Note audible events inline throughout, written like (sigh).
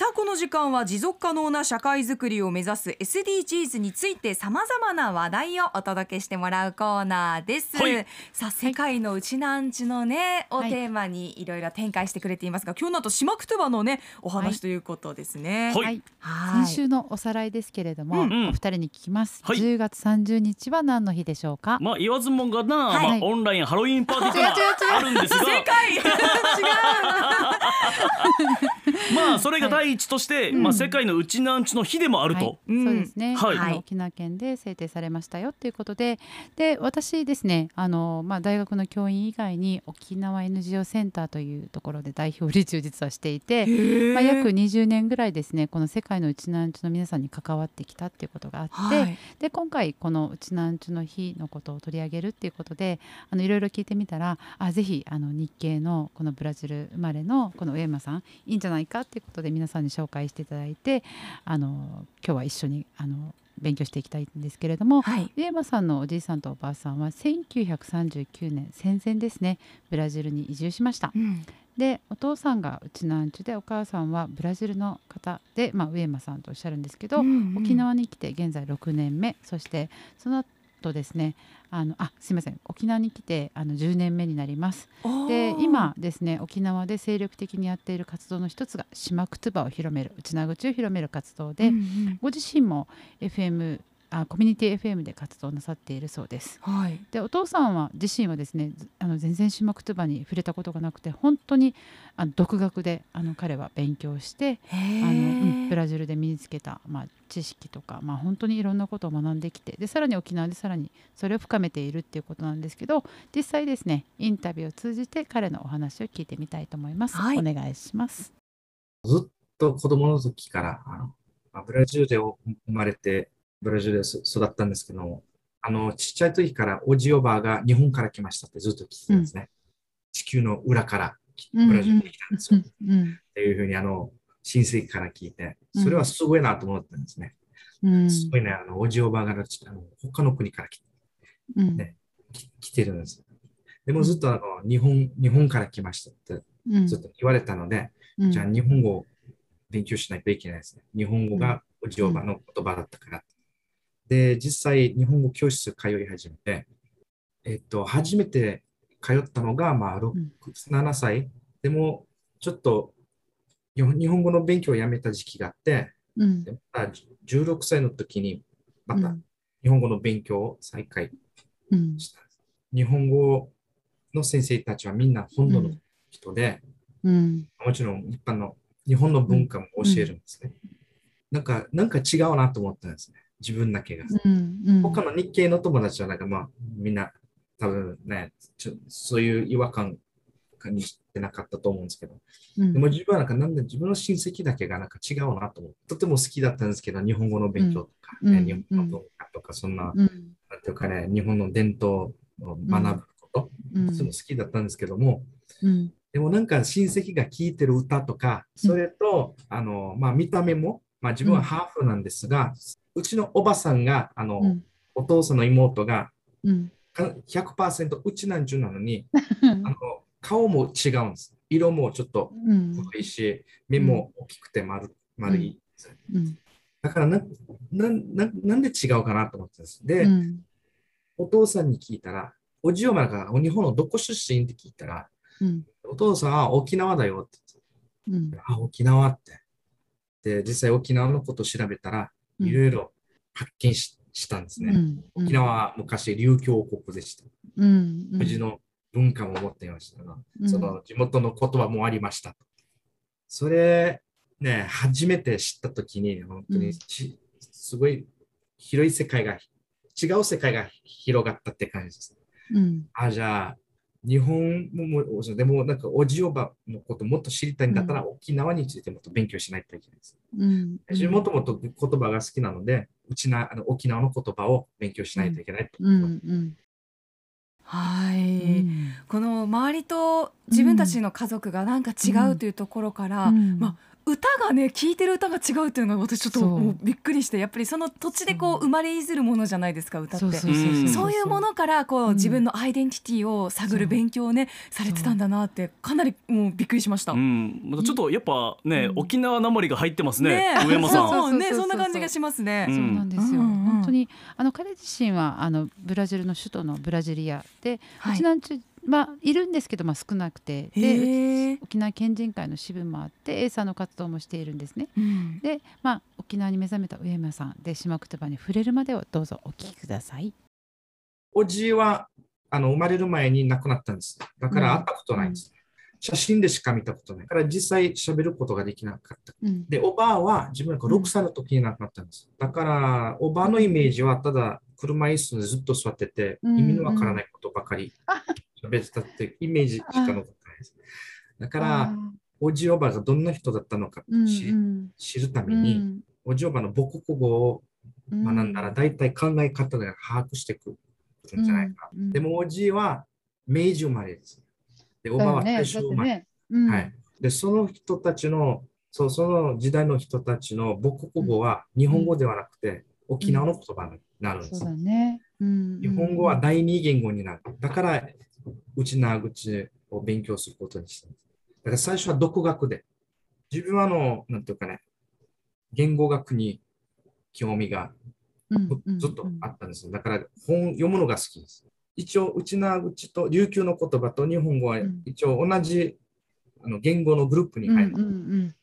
さあこの時間は持続可能な社会づくりを目指す SDGs についてさまざまな話題をお届けしてもらうコーナーです、はい。さあ世界のうちなんちのね、をはいテーマにいろいろ展開してくれていますが今日の後島くとばのねお話ということですね。はい。はい、はい。先週のおさらいですけれども、うんうん。お二人に聞きます、はい。10月30日は何の日でしょうか、まあ言わずもがな、はい。まあオンラインハロウィンパーティーというのはあるんですが。(laughs) 違う (laughs) まあそれが第一として、まあ世界のうちなんちの日でもあると、うん。そうですね、はい。沖縄県で制定されましたよということで。で私ですねあの、まあ、大学の教員以外に沖縄 NGO センターというところで代表理事を実はしていて、まあ、約20年ぐらいですねこの世界のうちなんちの皆さんに関わってきたっていうことがあって、はい。で今回このうちなんちの日のことを取り上げるっていうことであのいろいろ聞いてみたらあぜひあの日系のこのブラジル生まれのこの上山さんいいんじゃないかっていうことで皆さんに紹介していただいてあの今日は一緒にあの勉強していきたいんですけれども、はい。上山さんのおじいさんとおばあさんは1939年戦前ですねブラジルに移住しました。うん。でお父さんがうちなんちゅでお母さんはブラジルの方で、まあ、上山さんとおっしゃるんですけど、うんうん。沖縄に来て現在6年目。そしてその後ですねあのあすいません沖縄に来てあの10年目になりますで今ですね沖縄で精力的にやっている活動の一つが島くつばを広める内縄口を広める活動で、うんうん。ご自身も FM あコミュニティ FM で活動なさっているそうです。はいでお父さんは自身はですねずあの全然島くつばに触れたことがなくて本当にあの独学であの彼は勉強してへあの、うんーブラジルで身につけた、まあ、知識とか、まあ、本当にいろんなことを学んできてでさらに沖縄でさらにそれを深めているっていうことなんですけど実際ですねインタビューを通じて彼のお話を聞いてみたいと思います。はいお願いします。ずっと子供の時から、あのまあブラジルで生まれて、ブラジルでそ育ったんですけども、あの、ちっちゃい時からおじおばあが日本から来ましたってずっと聞いてたんですね。地球の裏からブラジルに来たんですよ。っうんていうふうに、あの、親戚から聞いて、それはすごいなと思ったんですね。うんすごいね、あの、おじおばあがあの他の国から来うんねき来てるんです。でもずっとあの日本日本から来ましたってうんずっと言われたので、うんじゃあ日本語を勉強しないといけないですね。日本語がおじおばの言葉だったから。で、実際日本語教室通い始めて、えっと、初めて通ったのが、まあ、6うん7歳。でも、ちょっと日本語の勉強をやめた時期があって、うんでまた16歳の時にまたうん日本語の勉強を再開うんしたんです。日本語の先生たちはみんな本土の人で、うんもちろん一般の日本の文化も教えるんですね。なんか、なんか違うなと思ったんですね。自分だけが。うんうん。他の日系の友達はなんかまあみんな多分ね、ちょそういう違和感感じてなかったと思うんですけど。うん。でも自分はなんかなんで自分の親戚だけがなんか違うなと思って、とても好きだったんですけど、日本語の勉強とか、ねうん。日本の文化とか、そんな、うん。なんていうかね、日本の伝統を学ぶこと、うん。とても好きだったんですけども、うん。でもなんか親戚が聴いてる歌とか、それと、あの、まあ見た目も、まあ自分はハーフなんですが、うちのおばさんが、あの、うん。お父さんの妹がうん。か100%うちなんちゅうなのに、あの、顔も違うんです。色もちょっとうん。黒いし、目も大きくて丸丸い。うん。だからななな、なんで違うかなと思ってたんです。で、うん。お父さんに聞いたら、おじおばが日本のどこ出身って聞いたら、うん。お父さんは沖縄だよって言ってうん。あ、沖縄って。で、実際沖縄のことを調べたら、うんいろいろ発見ししたんですね。うん沖縄は昔、琉球国でした。うんうんの文化も持っていましたが、うんその地元の言葉もありました。それ、ね、初めて知ったときに、本当にち、すごい広い世界が、違う世界が広がったって感じです。うんあ、じゃあ、日本もも、でもなんかおじおばのこともっと知りたいんだったら、沖縄についてもっと勉強しないといけないです。うん。私もともと言葉が好きなので、うちなあの沖縄の言葉を勉強しないといけないと。うんうん。はい、この周りと自分たちの家族がなんか違うというところから、うん。まあ、歌がね聴いてる歌が違うっていうのが私ちょっとびっくりしてやっぱりその土地でこう生まれいずるものじゃないですか歌って。そういうものからこう、うん。自分のアイデンティティを探る勉強をねされてたんだなってかなりもうびっくりしました。うん、またちょっとやっぱね、うん。沖縄なまりが入ってますねね上山さん。そうねそんな感じがしますね。うんそうなんですよ、うんうん本当にあの彼自身はあのブラジルの首都のブラジリアで、はい。うちなんちゅまあいるんですけど、まあ、少なくてで。沖縄県人会の支部もあってエーサーの活動もしているんですね。うんで、まあ、沖縄に目覚めた上山さんで島言葉に触れるまでをどうぞお聞きください。おじはあの生まれる前に亡くなったんです。だから会ったことないんです。写真でしか見たことない。だから実際喋ることができなかった。うんで、おばあは自分が6歳の時に亡くなったんです。だから、おばあのイメージはただ車椅子でずっと座ってて、うん意味のわからないことばかり喋ってたってイメージしか残ってないです。だから、おじおばがどんな人だったのかうん知,、うん知るために、うんおじおばの母国語をうん学んだら、大体考え方が把握していくんじゃないか。うんでも、おじは明治生まれです。で、おばは大正生まれ。ねうんはい。で、その人たちの、そうその時代の人たちの母国語は日本語ではなくて、沖縄の言葉になるんです。そうだね。うん日本語は第二言語になる。だから、内縄口を勉強することにしたんです。だから最初は独学で。自分はあの、なんていうかね、言語学に興味がうんうんずっとあったんですよ。だから本読むのが好きです。一応、内縄口と琉球の言葉と日本語はうん一応同じあの言語のグループに入る。うんうん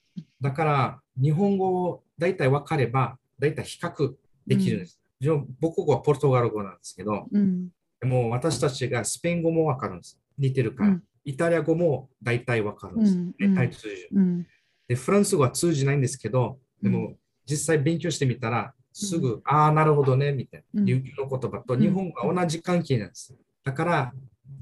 だから、日本語を大体分かれば、大体比較できるんです。自分母国語はポルトガル語なんですけど、うんも私たちがスペイン語も分かるんです。似てるから。うんイタリア語も大体分かるんです。うん大体通じる。うんで、フランス語は通じないんですけど、でも、う実際勉強してみたら、すぐ、ああ、なるほどね、みたいな。うん琉球の言葉と日本語が同じ関係なんです。だから、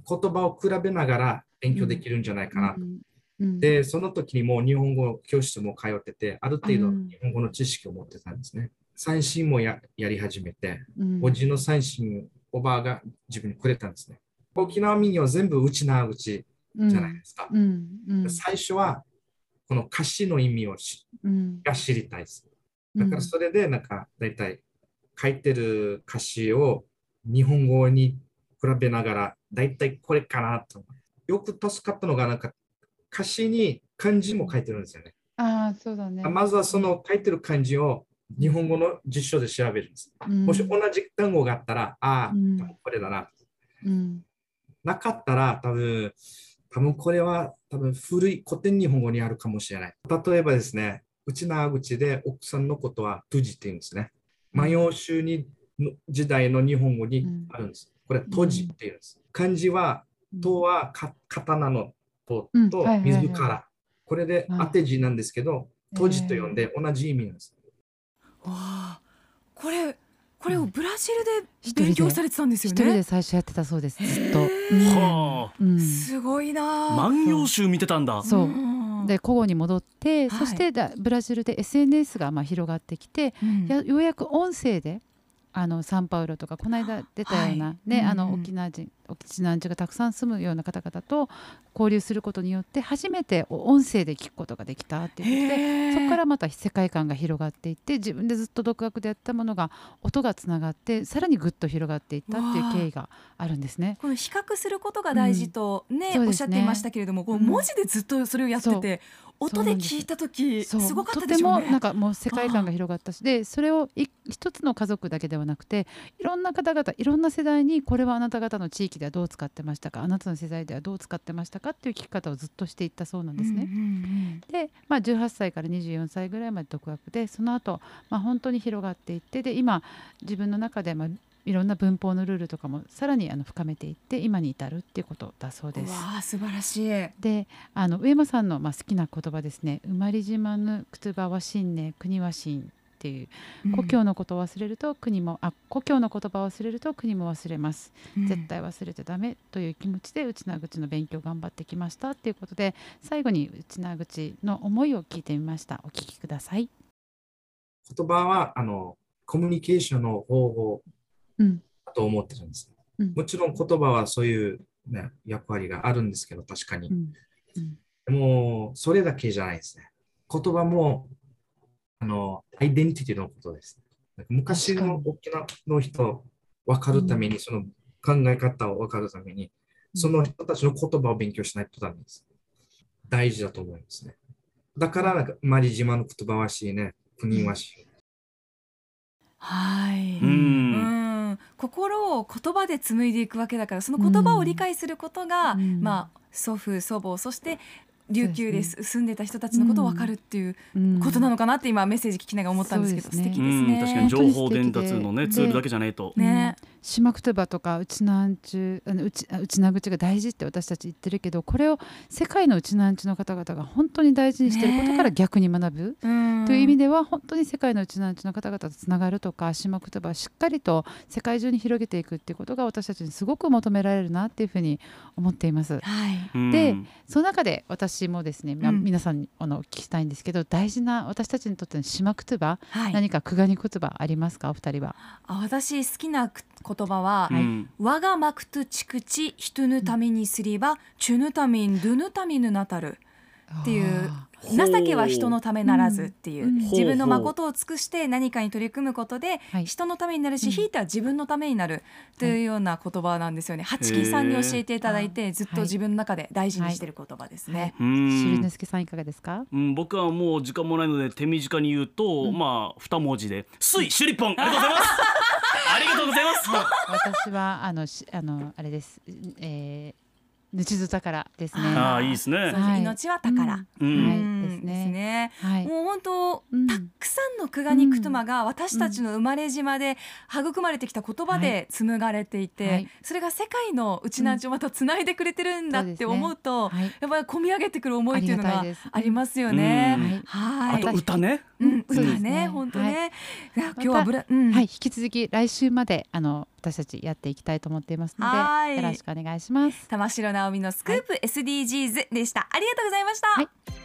言葉を比べながら勉強できるんじゃないかなと。うんで、その時にもう日本語教室も通ってて、ある程度うん日本語の知識を持ってたんですね。三振もややり始めて、うんおじの三振、おばあが自分にくれたんですね。沖縄民謡は全部内縄口じゃないですか。うんうん最初は、この歌詞の意味をしうんが知りたいです。だからそれで、なんか、大体書いてる歌詞を日本語に比べながら、大体これかなと。よく助かったのが、なんか、歌詞に漢字も書いてるんですよね。ああそうだね。まずはその書いてる漢字を日本語の辞書で調べるんです。うんもし同じ単語があったら、ああ、うんこれだな。うんなかったら、多分、多分これは多分古い古典日本語にあるかもしれない。例えばですね、内縄口で奥さんのことはトゥジって言うんですね。万葉集にの時代の日本語にあるんです。これはトジって言うんです。漢字は、とはか刀のとと水から。これで当て字なんですけど、トジと呼んで同じ意味なんです。わあこれこれをブラジル一人でで勉強されてたんですよ一人でね。最初やってたそうですずっと。はあ。うん。すごいなあ。万葉集見てたんだ。そう。ん。で古語に戻って、はい。そしてだブラジルで SNS がまあ広がってきて、うん。やようやく音声であのサンパウロとかこの間出たような、はい。ねあの沖縄人沖縄人がたくさん住むような方々と交流することによって初めて音声で聞くことができたっていうことでそこからまた世界観が広がっていって自分でずっと独学でやったものが音がつながってさらにぐっと広がっていったっていう経緯があるんですね。この比較することが大事とね、そうですね。おっしゃっていましたけれども、こううん文字でずっとそれをやってて、音で聞いた時すごかったとでしょうね。てもなんかもう世界観が広がったしでそれをい一つの家族だけではなくていろんな方々いろんな世代にこれはあなた方の地域ではどう使ってましたか？あなたの世代ではどう使ってましたか？っていう聞き方をずっとしていったそうなんですね。うんうんで、まあ、18歳から24歳ぐらいまで独学でその後、まあ本当に広がっていってで今自分の中で、まあ、いろんな文法のルールとかもさらにあの深めていって今に至るっていうことだそううんです。わあ素晴らしい。であの上山さんのまあ好きな言葉ですね「生まれじまぬくつばは信ね国は信」っていう。故郷のことを忘れると国も、あ故郷の言葉を忘れると国も忘れます、うん。絶対忘れちゃダメという気持ちで内縄口の勉強頑張ってきましたっていうことで最後に内縄口の思いを聞いてみました。お聞きください。言葉は、あの、コミュニケーションの方法うん。だと思ってるんです。うん。もちろん言葉はそういう、ね、役割があるんですけど、確かに。うん。うん。でも、それだけじゃないですね。言葉も、あの、アイデンティティのことです。昔の沖縄の人分かるために、その考え方を分かるために、その人たちの言葉を勉強しないとダメです。大事だと思いますね。だから、なんか、マリ島の言葉はしいね、国はしい。はい、ううんん心を言葉で紡いでいくわけだからその言葉を理解することが、うんまあ祖父祖母そして琉球でそう住んでた人たちのことを分かるっていううん。ことなのかなって今メッセージ聞きながら思ったんですけど、素敵ですうんね。確かに情報伝達のねツールだけじゃないと。ね、島言葉とかうちなんちゅあのうちあうちな口が大事って私たち言ってるけどこれを世界のうちなんちゅの方々が本当に大事にしてることから逆に学ぶ、うん。という意味では本当に世界のうちなんちゅの方々とつながるとか島言葉をしっかりと世界中に広げていくっていうことが私たちにすごく求められるなっていうふうに思っています。はい。うん。でその中で私もですね、まあうん皆さんにあのお聞きしたいんですけど大事な私たちにとっての島言葉、はい、何かクガニ言葉ありますか？お二人は。あ私好きな言葉は、うん。我がマクトゥチクチ人のためにすれば、チュヌタミンドゥヌタミヌナタルっていう情けは人のためならずっていう、うん。自分の誠を尽くして何かに取り組むことではい。人のためになるし、うん。ひいては自分のためになるというような言葉なんですよね。八木さんに教えていただいてずっと自分の中で大事にしている言葉ですね。うーしるんねすけさんいかがですか？うん、僕はもう時間もないので手短に言うと、まあ二文字で「水シュリポン」ありがとうございます。(laughs) ありがとうございます。(laughs) 私はあのしあのあれです。えー、ぬちず宝ですね。ああいいですね。命は宝、はい。ですね。もう本当、うん。たのクガニクトゥマが私たちの生まれ島で育まれてきた言葉で紡がれていて、はいそれが世界のうちなんちをまたつないでくれてるんだって思うと、はい。やっぱり込み上げてくる思いっていうのがありがたいですありますよね。うんはい。あと歌ねうん、歌ねね本当ね。い今日はブラ、うん、はい、引き続き来週まであの私たちやっていきたいと思っていますのはいで、よろしくお願いします。玉城直美のスクープ SDGs でした。ありがとうございました。